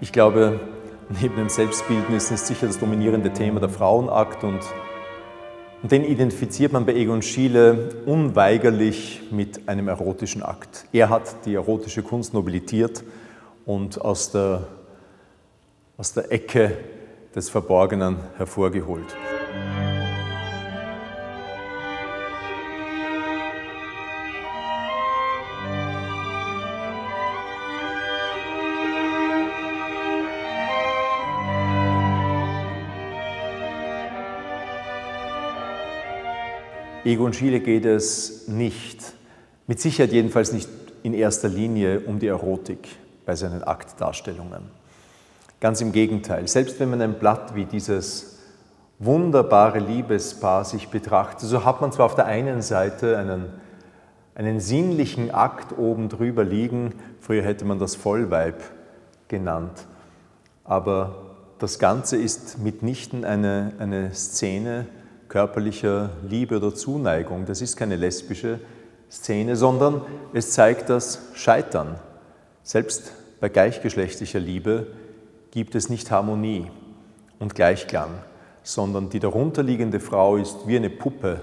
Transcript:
Ich glaube, neben dem Selbstbildnis ist sicher das dominierende Thema der Frauenakt und, den identifiziert man bei Egon Schiele unweigerlich mit einem erotischen Akt. Er hat die erotische Kunst nobilitiert und aus der, aus der Ecke des Verborgenen hervorgeholt. Egon Schiele geht es nicht, mit Sicherheit jedenfalls nicht in erster Linie um die Erotik bei seinen Aktdarstellungen. Ganz im Gegenteil, selbst wenn man ein Blatt wie dieses wunderbare Liebespaar sich betrachtet, so hat man zwar auf der einen Seite einen, einen sinnlichen Akt oben drüber liegen, früher hätte man das Vollweib genannt, aber das Ganze ist mitnichten eine, eine Szene, körperlicher Liebe oder Zuneigung. Das ist keine lesbische Szene, sondern es zeigt das Scheitern. Selbst bei gleichgeschlechtlicher Liebe gibt es nicht Harmonie und Gleichklang, sondern die darunterliegende Frau ist wie eine Puppe